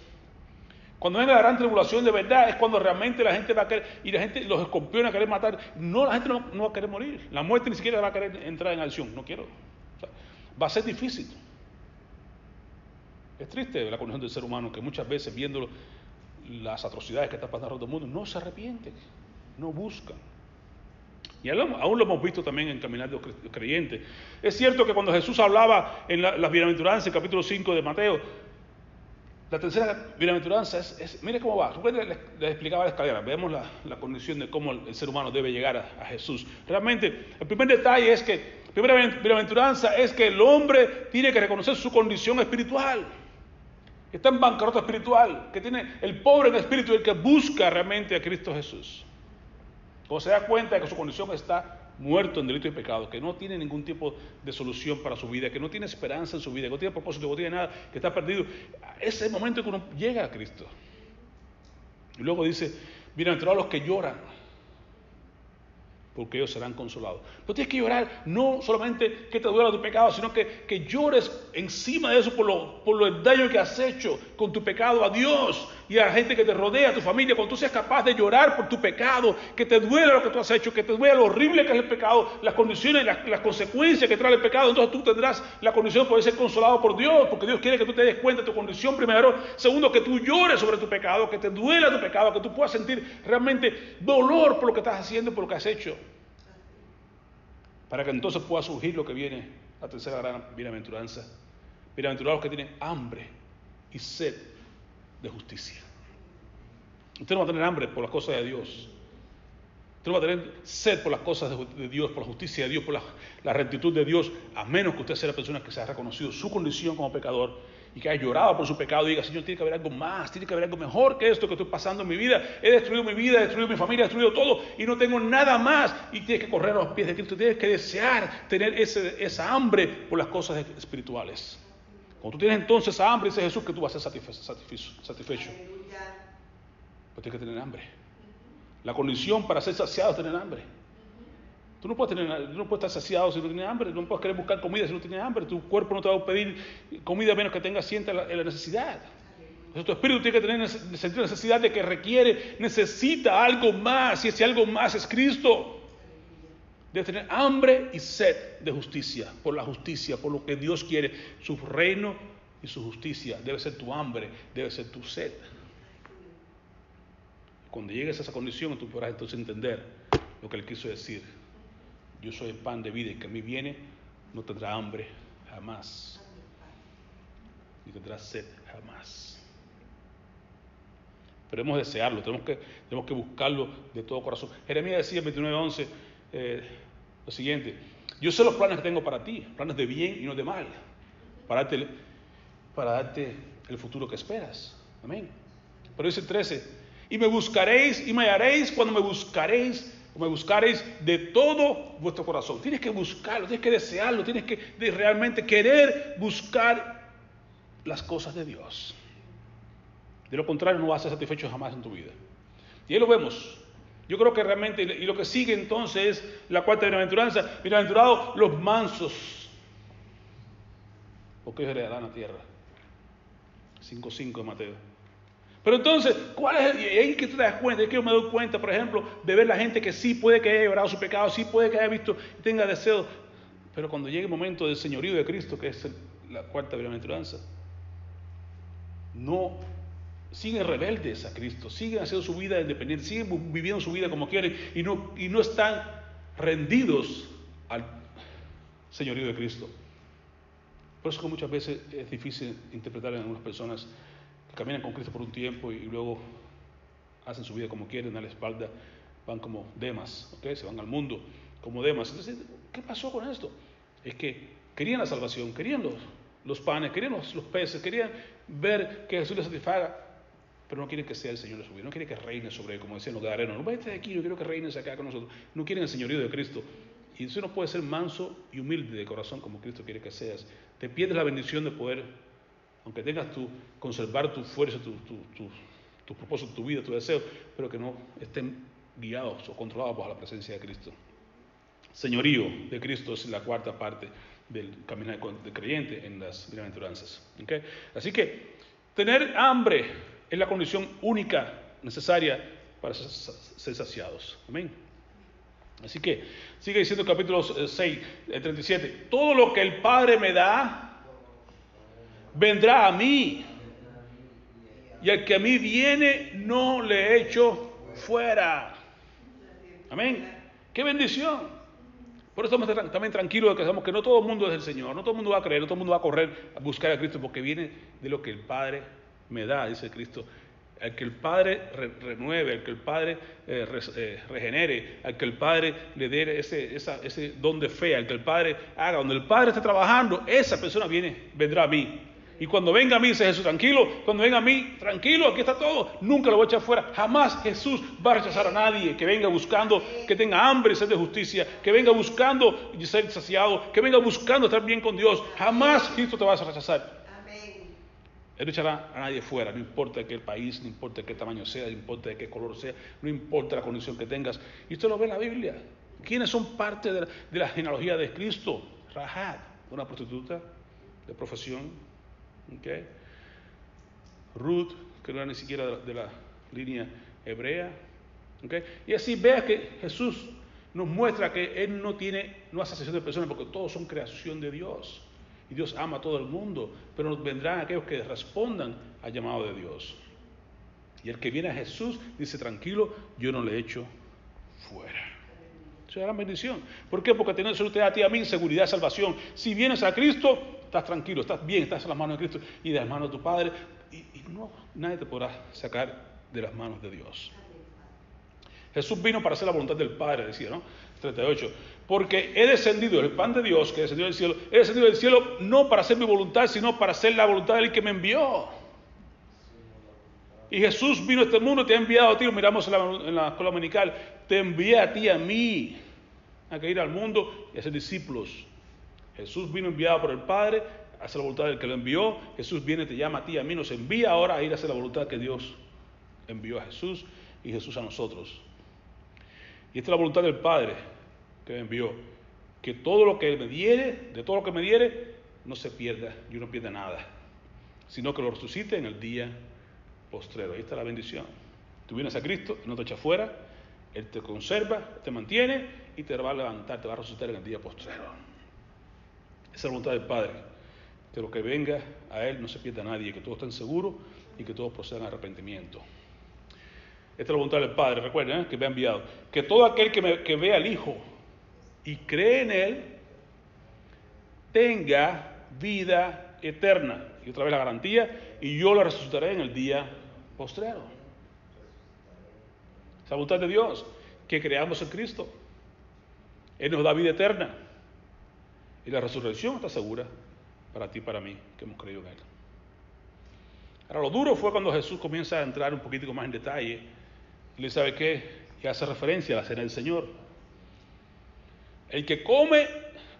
Cuando venga la gran tribulación de verdad es cuando realmente la gente va a querer, y la gente, los escorpiones a querer matar, no, la gente no, va a querer morir, la muerte ni siquiera va a querer entrar en acción, no quiero. va a ser difícil. Es triste la condición del ser humano que muchas veces viendo las atrocidades que están pasando en el mundo, no se arrepienten, no buscan. Y aún lo hemos visto también en Caminar de los Creyentes. Es cierto que cuando Jesús hablaba en las bienaventuranzas, capítulo 5 de Mateo, la tercera bienaventuranza es, mire cómo va. Les, les, explicaba la escalera, veamos la, condición de cómo el, ser humano debe llegar a, Jesús. Realmente, el primer detalle es que, la primera bienaventuranza es que el hombre tiene que reconocer su condición espiritual está en bancarrota espiritual, que tiene el pobre en espíritu el que busca realmente a Cristo Jesús. O se da cuenta de que su condición está muerto en delito y pecado, que no tiene ningún tipo de solución para su vida, que no tiene esperanza en su vida, que no tiene propósito, que no tiene nada, que está perdido. Es el momento en que uno llega a Cristo. Y luego dice, entre los que lloran, porque ellos serán consolados. Pero tienes que llorar no solamente que te duela tu pecado, sino que, que llores encima de eso por lo, por daño que has hecho con tu pecado a Dios y a la gente que te rodea, a tu familia. Cuando tú seas capaz de llorar por tu pecado, que te duela lo que tú has hecho, que te duela lo horrible que es el pecado, las condiciones, las, las consecuencias que trae el pecado, entonces tú tendrás la condición de poder ser consolado por Dios, porque Dios quiere que tú te des cuenta de tu condición primero. Segundo, que tú llores sobre tu pecado, que te duela tu pecado, que tú puedas sentir realmente dolor por lo que estás haciendo, por lo que has hecho para que entonces pueda surgir lo que viene, la tercera gran bienaventuranza. Bienaventurados que tienen hambre y sed de justicia. Usted no va a tener hambre por las cosas de Dios. Usted no va a tener sed por las cosas de Dios, por la justicia de Dios, por la, rectitud de Dios, a menos que usted sea la persona que se ha reconocido su condición como pecador y que haya llorado por su pecado y diga, Señor, tiene que haber algo más, tiene que haber algo mejor que esto que estoy pasando en mi vida. He destruido mi vida, he destruido mi familia, he destruido todo y no tengo nada más. Y tienes que correr a los pies de Cristo, tienes que desear tener esa hambre por las cosas espirituales. Cuando tú tienes entonces hambre, dice Jesús que tú vas a ser satisfecho. satisfecho. Pues tienes que tener hambre. La condición para ser saciado es tener hambre. Tú no, puedes tener, no puedes estar saciado si no tienes hambre, no puedes querer buscar comida si no tienes hambre, tu cuerpo no te va a pedir comida a menos que tengas sienta la, la necesidad. Entonces, tu espíritu tiene que tener sentir necesidad de que requiere, necesita algo más, y ese algo más es Cristo. Debe tener hambre y sed de justicia, por la justicia, por lo que Dios quiere, su reino y su justicia. Debe ser tu hambre, debe ser tu sed. Cuando llegues a esa condición, tú podrás entonces entender lo que él quiso decir. Yo soy el pan de vida y que a mí viene no tendrá hambre jamás. Ni tendrá sed jamás. Pero hemos desearlo, tenemos que, tenemos que buscarlo de todo corazón. Jeremías decía en 29.11 eh, lo siguiente, yo sé los planes que tengo para ti, planes de bien y no de mal, para darte, para darte el futuro que esperas. Amén. Pero dice el 13, y me buscaréis y me hallaréis cuando me buscaréis me buscaréis de todo vuestro corazón. Tienes que buscarlo, tienes que desearlo, tienes que realmente querer buscar las cosas de Dios. De lo contrario, no vas a ser satisfecho jamás en tu vida. Y ahí lo vemos. Yo creo que realmente, y lo que sigue entonces es la cuarta bienaventuranza. Bienaventurados los mansos, porque ellos heredarán la tierra. 5.5 de Mateo. Pero entonces, ¿cuál es? Y ahí que tú te das cuenta, es que yo me doy cuenta, por ejemplo, de ver la gente que sí puede que haya llorado su pecado, sí puede que haya visto y tenga deseo. Pero cuando llegue el momento del señorío de Cristo, que es la cuarta bienaventuranza, no siguen rebeldes a Cristo, siguen haciendo su vida independiente, siguen viviendo su vida como quieren y no, y no están rendidos al señorío de Cristo. Por eso que muchas veces es difícil interpretar en algunas personas caminan con Cristo por un tiempo y, luego hacen su vida como quieren, a la espalda van como demas, ¿okay? se van al mundo como demas. Entonces, ¿qué pasó con esto? Es que querían la salvación, querían los, los panes, querían los, peces, querían ver que Jesús les satisfaga, pero no quieren que sea el Señor de su vida, no quieren que reine sobre él, como decían los gadarenos, no vete de aquí, yo quiero que reines acá con nosotros, no quieren el señorío de Cristo. Y eso no puede ser manso y humilde de corazón como Cristo quiere que seas. Te pierdes la bendición de poder aunque tengas tu, conservar tu fuerza, tu, tu, tu, propósito, tu vida, tu deseo, pero que no estén guiados o controlados por la presencia de Cristo. Señorío de Cristo es la cuarta parte del caminar de creyente en las bienaventuranzas. Así que tener hambre es la condición única necesaria para ser saciados. Amén. Así que sigue diciendo el capítulo 6, el 37, todo lo que el Padre me da, vendrá a mí. Y el que a mí viene, no le echo fuera. Amén. Qué bendición. Por eso estamos también tranquilos de que sabemos que no todo el mundo es el Señor, no todo el mundo va a creer, no todo el mundo va a correr a buscar a Cristo, porque viene de lo que el Padre me da, dice Cristo. Al que el Padre renueve, al que el Padre eh, eh, regenere, al que el Padre le dé ese, ese don de fe, al que el Padre haga, donde el Padre está trabajando, esa persona viene, vendrá a mí. Y cuando venga a mí, dice Jesús, tranquilo, cuando venga a mí, tranquilo, aquí está todo, nunca lo voy a echar fuera. Jamás Jesús va a rechazar a nadie que venga buscando, que tenga hambre y sed de justicia, que venga buscando y ser saciado, que venga buscando estar bien con Dios. Jamás Cristo te va a rechazar. Él no echará a nadie fuera, no importa de qué país, no importa de qué tamaño sea, no importa de qué color sea, no importa la condición que tengas. Y usted lo ve en la Biblia. ¿Quiénes son parte de la, genealogía de Cristo? Rahab, una prostituta de profesión, Okay. Ruth, que no era ni siquiera de la, línea hebrea. Okay. Y así vea que Jesús nos muestra que Él no tiene, no hace asesión de personas porque todos son creación de Dios. Y Dios ama a todo el mundo, pero nos vendrán aquellos que respondan al llamado de Dios. Y el que viene a Jesús dice, tranquilo, yo no le echo fuera. Eso es gran bendición. ¿Por qué? Porque tiene usted a ti a mí seguridad, salvación. Si vienes a Cristo, estás tranquilo, estás bien, estás en las manos de Cristo y de las manos de tu Padre. Y, no, nadie te podrá sacar de las manos de Dios. Jesús vino para hacer la voluntad del Padre, decía, ¿no? 38. Porque he descendido, el pan de Dios que descendió del cielo, he descendido del cielo no para hacer mi voluntad, sino para hacer la voluntad del que me envió. Y Jesús vino a este mundo, te ha enviado a ti, lo miramos en la, en la escuela dominical, te envía a ti, a mí, a que ir al mundo y a ser discípulos. Jesús vino enviado por el Padre a hacer la voluntad del que lo envió. Jesús viene, te llama a ti, a mí, nos envía ahora a ir a hacer la voluntad que Dios envió a Jesús y Jesús a nosotros. Y esta es la voluntad del Padre que me envió. Que todo lo que me diere, de todo lo que me diere, no se pierda, yo no pierda nada, sino que lo resucite en el día postrero. Ahí está la bendición. Tú vienes a Cristo, no te echa fuera, Él te conserva, te mantiene y te va a levantar, te va a resucitar en el día postrero. Esa es la voluntad del Padre. Que lo que venga a Él no se pierda nadie, que todos estén seguros y que todos procedan a arrepentimiento. Esta es la voluntad del Padre, recuerden ¿eh? que me ha enviado. Que todo aquel que, me, vea al Hijo y cree en Él tenga vida eterna. Y otra vez la garantía, y yo la resucitaré en el día postrero. La voluntad de Dios, que creamos en Cristo. Él nos da vida eterna. Y la resurrección está segura para ti y para mí, que hemos creído en Él. Ahora, lo duro fue cuando Jesús comienza a entrar un poquitico más en detalle. Le sabe qué, y hace referencia a la cena del Señor. El que come,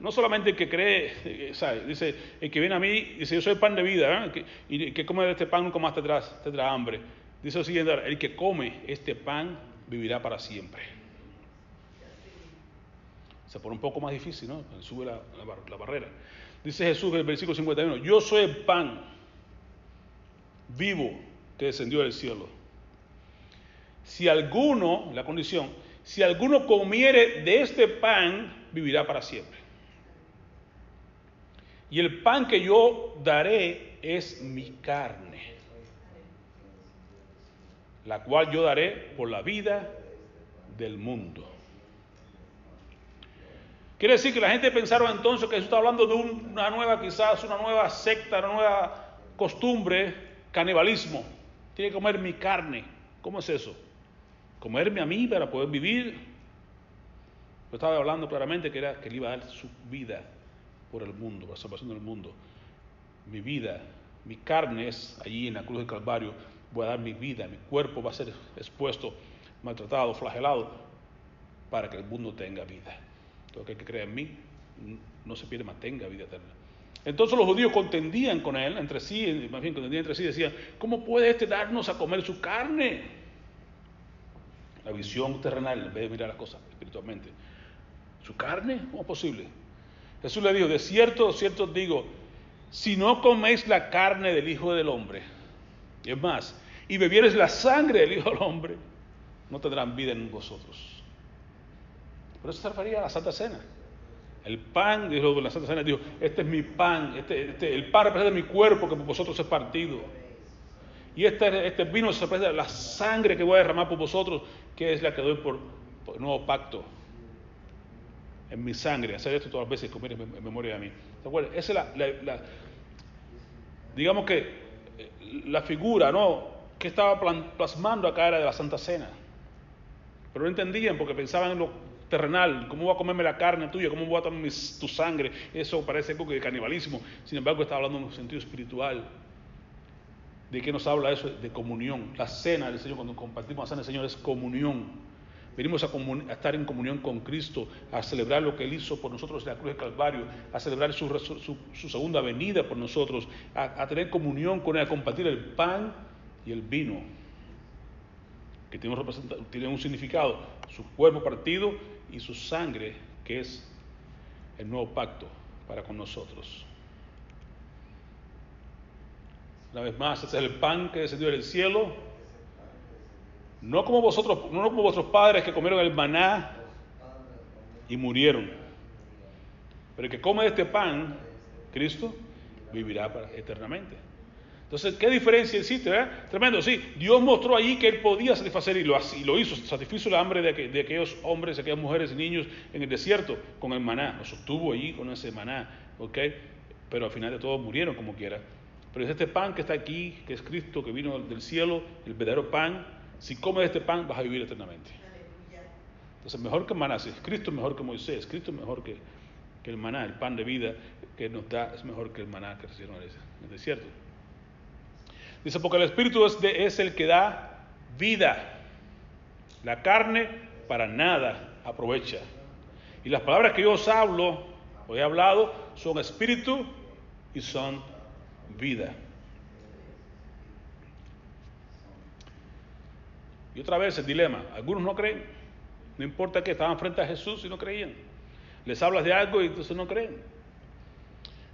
no solamente el que cree, eh, dice, el que viene a mí, dice, yo soy el pan de vida, ¿eh? y el que come de este pan nunca más tendrá, tendrá hambre. Dice lo siguiente, el que come este pan vivirá para siempre. Se pone un poco más difícil, ¿no? Sube la, la barrera. Dice Jesús en el versículo 51, yo soy el pan vivo que descendió del cielo. Si alguno, la condición, si alguno comiere de este pan, vivirá para siempre. Y el pan que yo daré es mi carne, la cual yo daré por la vida del mundo. Quiere decir que la gente pensaron entonces que Jesús está hablando de una nueva, quizás una nueva secta, una nueva costumbre, canibalismo. Tiene que comer mi carne. ¿Cómo es eso? Comerme a mí para poder vivir. Yo estaba hablando claramente que era que él iba a dar su vida por el mundo, por la salvación del mundo. Mi vida, mi carne es allí en la cruz del Calvario. Voy a dar mi vida, mi cuerpo va a ser expuesto, maltratado, flagelado, para que el mundo tenga vida. Todo aquel que cree en mí no se pierde, mantenga vida eterna. Entonces los judíos contendían con él, entre sí, más bien contendían entre sí, decían, ¿cómo puede este darnos a comer su carne? La visión terrenal en vez de mirar las cosas espiritualmente. ¿Su carne? ¿Cómo es posible? Jesús le dijo, de cierto, de cierto digo, si no coméis la carne del Hijo del Hombre, y es más, y bebieres la sangre del Hijo del Hombre, no tendrán vida en vosotros. Por eso se refería a la Santa Cena. El pan, dijo la Santa Cena, dijo, este es mi pan, este, este, el pan representa mi cuerpo que por vosotros es partido. Y este, este vino se representa la sangre que voy a derramar por vosotros, que es la que doy por, por nuevo pacto en mi sangre. Hacer esto todas las veces, comer en, memoria de mí. ¿Te acuerdas? Esa es la, la, digamos que eh, la figura, ¿no? Que estaba plasmando acá era de la Santa Cena. Pero no entendían porque pensaban en lo terrenal, cómo voy a comerme la carne tuya, cómo voy a tomar tu sangre. Eso parece algo de canibalismo. Sin embargo, está hablando en un sentido espiritual. ¿De qué nos habla eso? De comunión. La cena del Señor, cuando compartimos la cena del Señor, es comunión. Venimos a, estar en comunión con Cristo, a celebrar lo que Él hizo por nosotros en la cruz del Calvario, a celebrar su, segunda venida por nosotros, a, tener comunión con Él, a compartir el pan y el vino, que tiene un, tiene un significado, su cuerpo partido y su sangre, que es el nuevo pacto para con nosotros. Una vez más, este es el pan que descendió del cielo. No como vosotros, no como vuestros padres que comieron el maná y murieron. Pero el que come de este pan, Cristo, vivirá eternamente. Entonces, ¿qué diferencia existe? Eh? Tremendo, sí. Dios mostró allí que Él podía satisfacer y lo, y lo hizo, satisfizo la hambre de, de, aquellos hombres, de aquellas mujeres y niños en el desierto con el maná. Lo sostuvo allí con ese maná, ¿ok? Pero al final de todo murieron como quiera. Pero es este pan que está aquí, que es Cristo, que vino del cielo, el verdadero pan. Si comes este pan, vas a vivir eternamente. Entonces, mejor que maná, sí. Cristo es mejor que Moisés, Cristo es mejor que, que el maná, el pan de vida que nos da es mejor que el maná que recibieron en el desierto. Dice, porque el Espíritu es, de, es el que da vida. La carne para nada aprovecha. Y las palabras que yo os hablo, os he hablado, son espíritu y son vida. Y otra vez el dilema, algunos no creen, no importa que estaban frente a Jesús y no creían. Les hablas de algo y entonces no creen.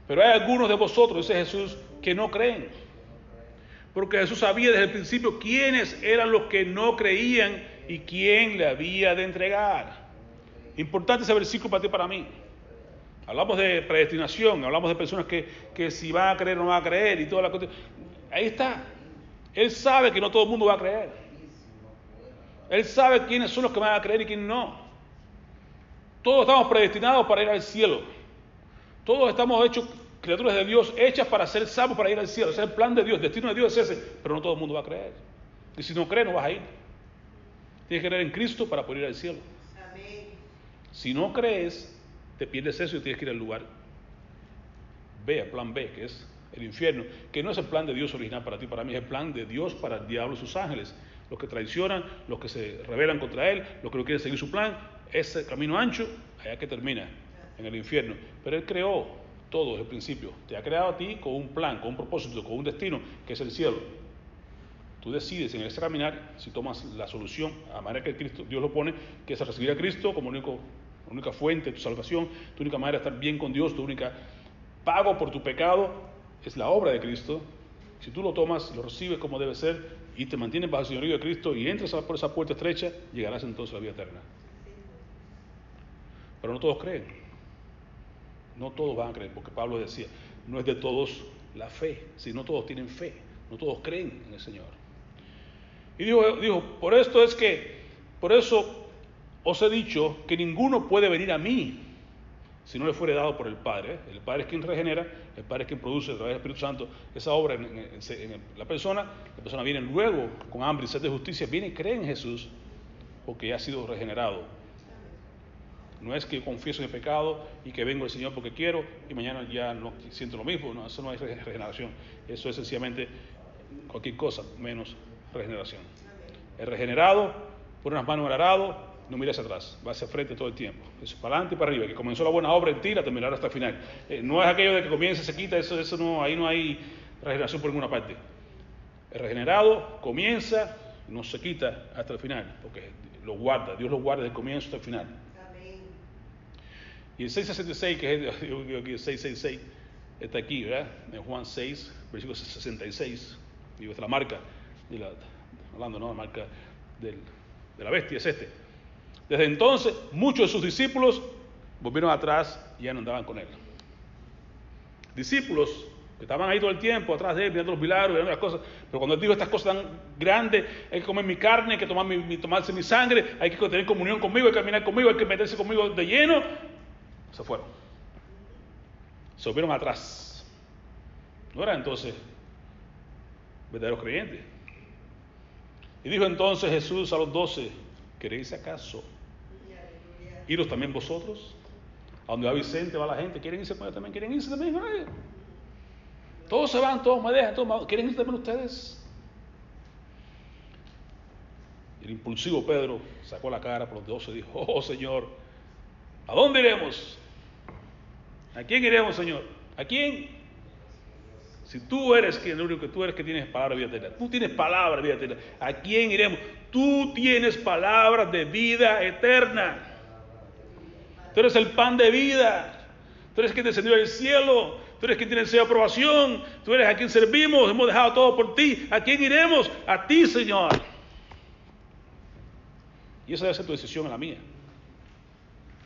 Pero hay algunos de vosotros, dice Jesús, que no creen. Porque Jesús sabía desde el principio quiénes eran los que no creían y quién le había de entregar. Importante ese versículo para ti para mí. Hablamos de predestinación, hablamos de personas que, que si van a creer o no van a creer y toda la cosa. Ahí está. Él sabe que no todo el mundo va a creer. Él sabe quiénes son los que van a creer y quiénes no. Todos estamos predestinados para ir al cielo. Todos estamos hechos criaturas de Dios, hechas para ser salvos, para ir al cielo. Ese es el plan de Dios, el destino de Dios es ese, pero no todo el mundo va a creer. Y si no crees, no vas a ir. Tienes que creer en Cristo para poder ir al cielo. Si no crees, te pierdes eso y tienes que ir al lugar B, al plan B, que es el infierno, que no es el plan de Dios original para ti, para mí, es el plan de Dios para el diablo y sus ángeles los que traicionan, los que se rebelan contra Él, los que no quieren seguir su plan, ese camino ancho, allá que termina, en el infierno. Pero Él creó todo desde el principio. Te ha creado a ti con un plan, con un propósito, con un destino, que es el cielo. Tú decides en ese caminar si tomas la solución a manera que Cristo, Dios lo pone, que es recibir a Cristo como único, única fuente de tu salvación, tu única manera de estar bien con Dios, tu única pago por tu pecado es la obra de Cristo. Si tú lo tomas, lo recibes como debe ser, y te mantienes bajo el señorío de Cristo y entras por esa puerta estrecha, llegarás entonces a la vida eterna. Pero no todos creen. No todos van a creer, porque Pablo decía, no es de todos la fe, sino todos tienen fe, no todos creen en el Señor. Y dijo, dijo, por esto es que, por eso os he dicho que ninguno puede venir a mí si no le fuere dado por el Padre. El Padre es quien regenera, el Padre es quien produce a través del Espíritu Santo esa obra en, la persona. La persona viene luego con hambre y sed de justicia, viene y cree en Jesús porque ya ha sido regenerado. No es que yo confieso mi pecado y que vengo al Señor porque quiero y mañana ya no siento lo mismo. No, eso no es regeneración. Eso es sencillamente cualquier cosa menos regeneración. El regenerado pone unas manos en el arado, no mires atrás, va hacia frente todo el tiempo. Es para adelante y para arriba. Que comenzó la buena obra en ti, la terminará hasta el final. Eh, no es aquello de que comienza, se quita, eso, eso no, ahí no hay regeneración por ninguna parte. El regenerado comienza, no se quita hasta el final, porque lo guarda, Dios lo guarda desde el comienzo hasta el final. Y el 666, que es el 666, está aquí, ¿verdad? En Juan 6, versículo 66. Digo, es la marca, de la, hablando, ¿no? La marca del, de la bestia es este. Desde entonces, muchos de sus discípulos volvieron atrás y ya no andaban con él. Discípulos que estaban ahí todo el tiempo atrás de él, mirando los milagros, mirando las cosas. Pero cuando él dijo estas cosas tan grandes, hay que comer mi carne, hay que tomar mi, tomarse mi sangre, hay que tener comunión conmigo, hay que caminar conmigo, hay que meterse conmigo de lleno, se fueron. Se volvieron atrás. No eran entonces verdaderos creyentes. Y dijo entonces Jesús a los doce, ¿queréis acaso iros también vosotros. A donde va Vicente, va la gente, quieren irse pues, también, quieren irse también. Todos se van, todos me dejan, todos quieren irse también ustedes. El impulsivo Pedro sacó la cara por los dos y dijo, oh Señor, ¿a dónde iremos? ¿A quién iremos, Señor? ¿A quién? Si tú eres quien, lo único que tú eres que tienes palabra de vida eterna. Tú tienes palabra de vida eterna. ¿A quién iremos? Tú tienes palabras de vida eterna. Tú eres el pan de vida. Tú eres quien descendió del cielo. Tú eres quien tiene el aprobación. Tú eres a quien servimos. Hemos dejado todo por ti. ¿A quién iremos? A ti, Señor. Y esa debe ser tu decisión en la mía.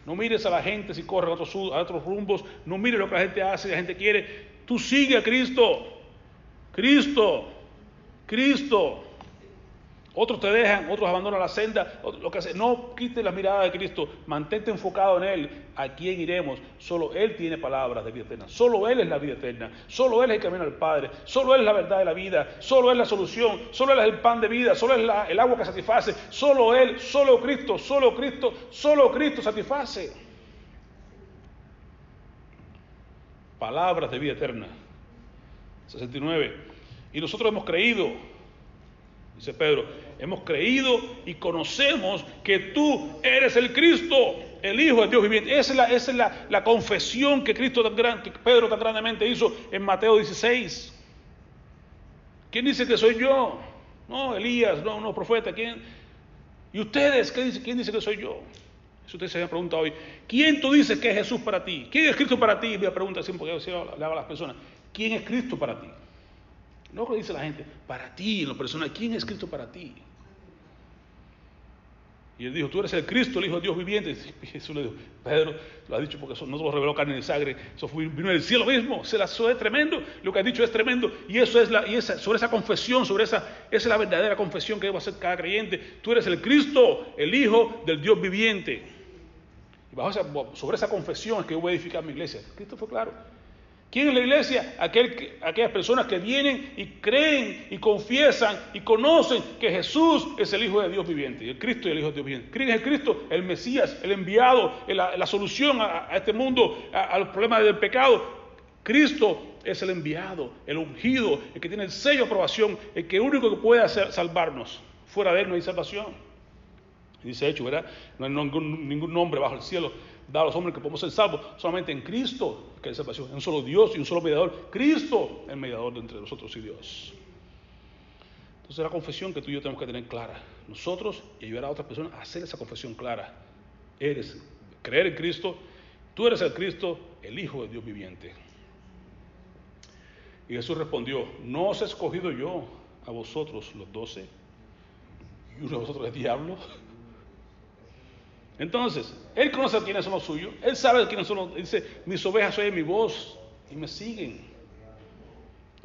No mires a la gente si corre a otros, a otros rumbos. No mires lo que la gente hace, la gente quiere. Tú sigue a Cristo. Cristo. Cristo. Otros te dejan, otros abandonan la senda, lo que hace. No quites la mirada de Cristo, mantente enfocado en Él. ¿A quién iremos? Solo Él tiene palabras de vida eterna. Solo Él es la vida eterna. Solo Él es el camino al Padre. Solo Él es la verdad de la vida. Solo Él es la solución. Solo Él es el pan de vida. Solo Él es el agua que satisface. Solo Él, solo Cristo, solo Cristo, solo Cristo satisface. Palabras de vida eterna. 69. Y nosotros hemos creído, dice Pedro, hemos creído y conocemos que tú eres el Cristo, el Hijo de Dios viviente. Esa es la, la, confesión que Cristo tan gran, Pedro tan grandemente hizo en Mateo 16. ¿Quién dice que soy yo? No, Elías, no, no, profeta. ¿Quién? ¿Y ustedes? ¿Qué dice, ¿Quién dice que soy yo? Eso ustedes se han preguntado hoy. ¿Quién tú dices que es Jesús para ti? ¿Quién es Cristo para ti? Me pregunta siempre porque yo le hago a las personas. ¿Quién es Cristo para ti? No lo dice la gente, para ti, en lo personal, ¿quién es Cristo para ti? Y él dijo, tú eres el Cristo, el Hijo de Dios viviente. Y Jesús le dijo, Pedro, lo ha dicho porque eso no lo reveló carne ni sangre, eso fue, vino del cielo mismo, se la, es tremendo, lo que ha dicho es tremendo. Y eso es la, y esa, sobre esa confesión, sobre esa, esa es la verdadera confesión que debe hacer cada creyente. Tú eres el Cristo, el Hijo del Dios viviente. Y bajo esa, sobre esa confesión es que yo voy a edificar mi iglesia. Cristo fue claro. ¿Quién es la iglesia? aquellas personas que vienen y creen y confiesan y conocen que Jesús es el Hijo de Dios viviente, el Cristo y el Hijo de Dios viviente. ¿Creen en el Cristo? El Mesías, el enviado, la, solución a, este mundo, a, los problemas del pecado. Cristo es el enviado, el ungido, el que tiene el sello de aprobación, el que único que puede hacer, salvarnos. Fuera de él no hay salvación. Dice hecho, ¿verdad? No hay ningún nombre bajo el cielo da a los hombres que podemos ser salvos solamente en Cristo, que es salvación, en un solo Dios y un solo mediador, Cristo, el mediador entre nosotros y Dios. Entonces la confesión que tú y yo tenemos que tener clara, nosotros y ayudar a otras personas a hacer esa confesión clara. Eres, creer en Cristo, tú eres el Cristo, el Hijo de Dios viviente. Y Jesús respondió, no os he escogido yo a vosotros los doce, y uno de vosotros es diablo. Entonces, Él conoce quiénes son los suyos, Él sabe quiénes son los... Dice, mis ovejas oyen mi voz y me siguen.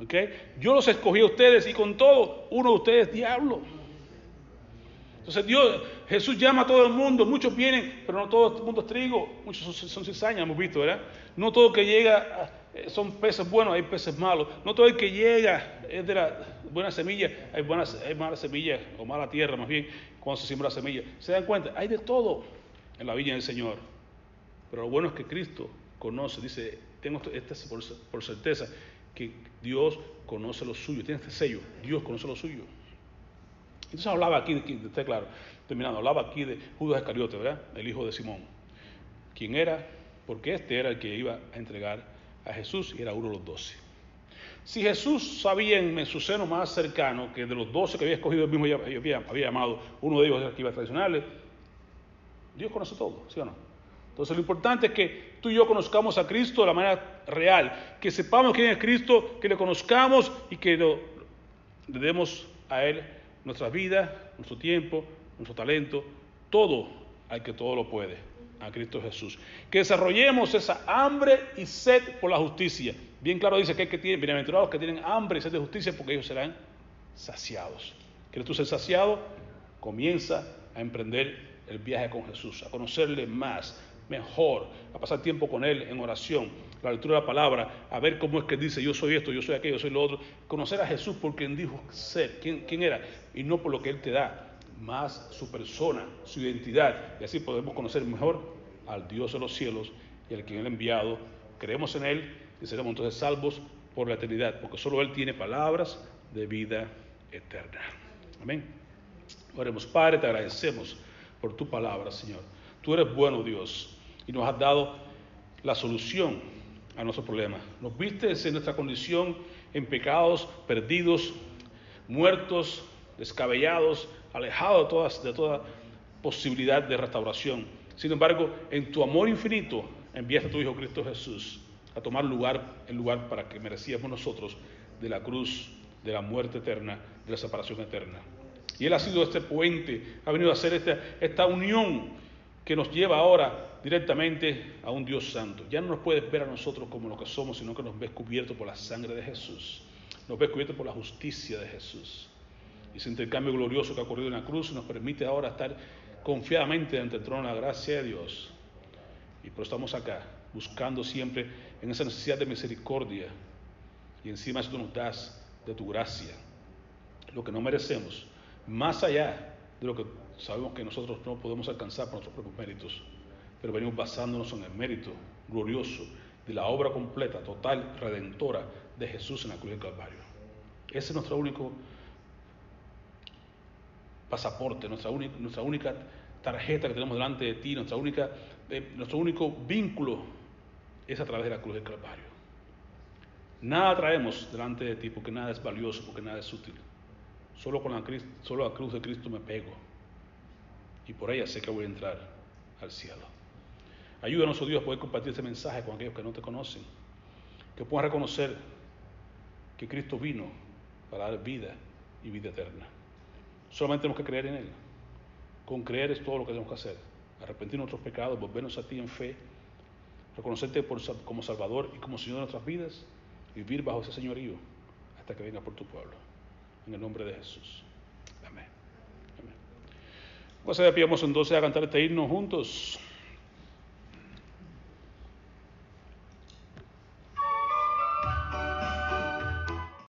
¿Ok? Yo los escogí a ustedes y con todo, uno de ustedes es diablo. Entonces Dios, Jesús llama a todo el mundo, muchos vienen, pero no todo el mundo es trigo, muchos son, son cizañas, hemos visto, ¿verdad? No todo el que llega eh, son peces buenos, hay peces malos. No todo el que llega es de la buena semilla, hay, buenas, hay malas semillas, o mala tierra más bien, cuando se siembra la semilla. ¿Se dan cuenta? Hay de todo en la viña del Señor. Pero lo bueno es que Cristo conoce, dice, tengo esta por, por certeza, que Dios conoce lo suyo, tiene este sello, Dios conoce lo suyo. Entonces hablaba aquí, está claro, terminando, hablaba aquí de Judas Iscariote, ¿verdad? El hijo de Simón. ¿Quién era? Porque este era el que iba a entregar a Jesús y era uno de los doce. Si Jesús sabía en, su seno más cercano que de los doce que había escogido, él mismo había, había llamado, uno de ellos era el que iba a traicionarle, Dios conoce todo, ¿sí o no? Entonces lo importante es que tú y yo conozcamos a Cristo de la manera real, que sepamos quién es Cristo, que le conozcamos y que le demos a Él nuestra vida, nuestro tiempo, nuestro talento, todo al que todo lo puede, a Cristo Jesús. Que desarrollemos esa hambre y sed por la justicia. Bien claro dice que hay que tienen, bienaventurados que tienen hambre y sed de justicia porque ellos serán saciados. ¿Quieres tú ser saciado? Comienza a emprender el viaje con Jesús, a conocerle más, mejor, a pasar tiempo con Él en oración, la lectura de la palabra, a ver cómo es que dice yo soy esto, yo soy aquello, yo soy lo otro. Conocer a Jesús por quien dijo ser, quién, era, y no por lo que Él te da, más su persona, su identidad. Y así podemos conocer mejor al Dios de los cielos y al quien Él ha enviado. Creemos en Él y seremos entonces salvos por la eternidad, porque solo Él tiene palabras de vida eterna. Amén. Oremos, Padre, te agradecemos por tu palabra, Señor. Tú eres bueno, Dios, y nos has dado la solución a nuestro problema. Nos viste en nuestra condición en pecados, perdidos, muertos, descabellados, alejados de, todas, de toda posibilidad de restauración. Sin embargo, en tu amor infinito enviaste a tu Hijo Cristo Jesús a tomar lugar, el lugar para que merecíamos nosotros de la cruz, de la muerte eterna, de la separación eterna. Y Él ha sido este puente, ha venido a hacer esta, esta unión que nos lleva ahora directamente a un Dios santo. Ya no nos puedes ver a nosotros como lo que somos, sino que nos ves cubiertos por la sangre de Jesús. Nos ves cubiertos por la justicia de Jesús. Y ese intercambio glorioso que ha ocurrido en la cruz nos permite ahora estar confiadamente ante el trono de la gracia de Dios. Y por eso estamos acá, buscando siempre en esa necesidad de misericordia. Y encima eso nos das de tu gracia, lo que no merecemos, más allá de lo que sabemos que nosotros no podemos alcanzar por nuestros propios méritos, pero venimos basándonos en el mérito glorioso de la obra completa, total, redentora de Jesús en la cruz del Calvario. Ese es nuestro único pasaporte, nuestra única, tarjeta que tenemos delante de ti, nuestra única, eh, nuestro único vínculo es a través de la cruz del Calvario. Nada traemos delante de ti porque nada es valioso, porque nada es útil. Solo con la, solo la cruz de Cristo me pego y por ella sé que voy a entrar al cielo. Ayúdanos, oh Dios, a poder compartir ese mensaje con aquellos que no te conocen, que puedan reconocer que Cristo vino para dar vida y vida eterna. Solamente tenemos que creer en Él. Con creer es todo lo que tenemos que hacer. Arrepentir nuestros pecados, volvernos a ti en fe, reconocerte como Salvador y como Señor de nuestras vidas, vivir bajo ese señorío hasta que venga por tu pueblo. En el nombre de Jesús. Amén. Amén. Pues pidamos entonces a cantar este himno juntos.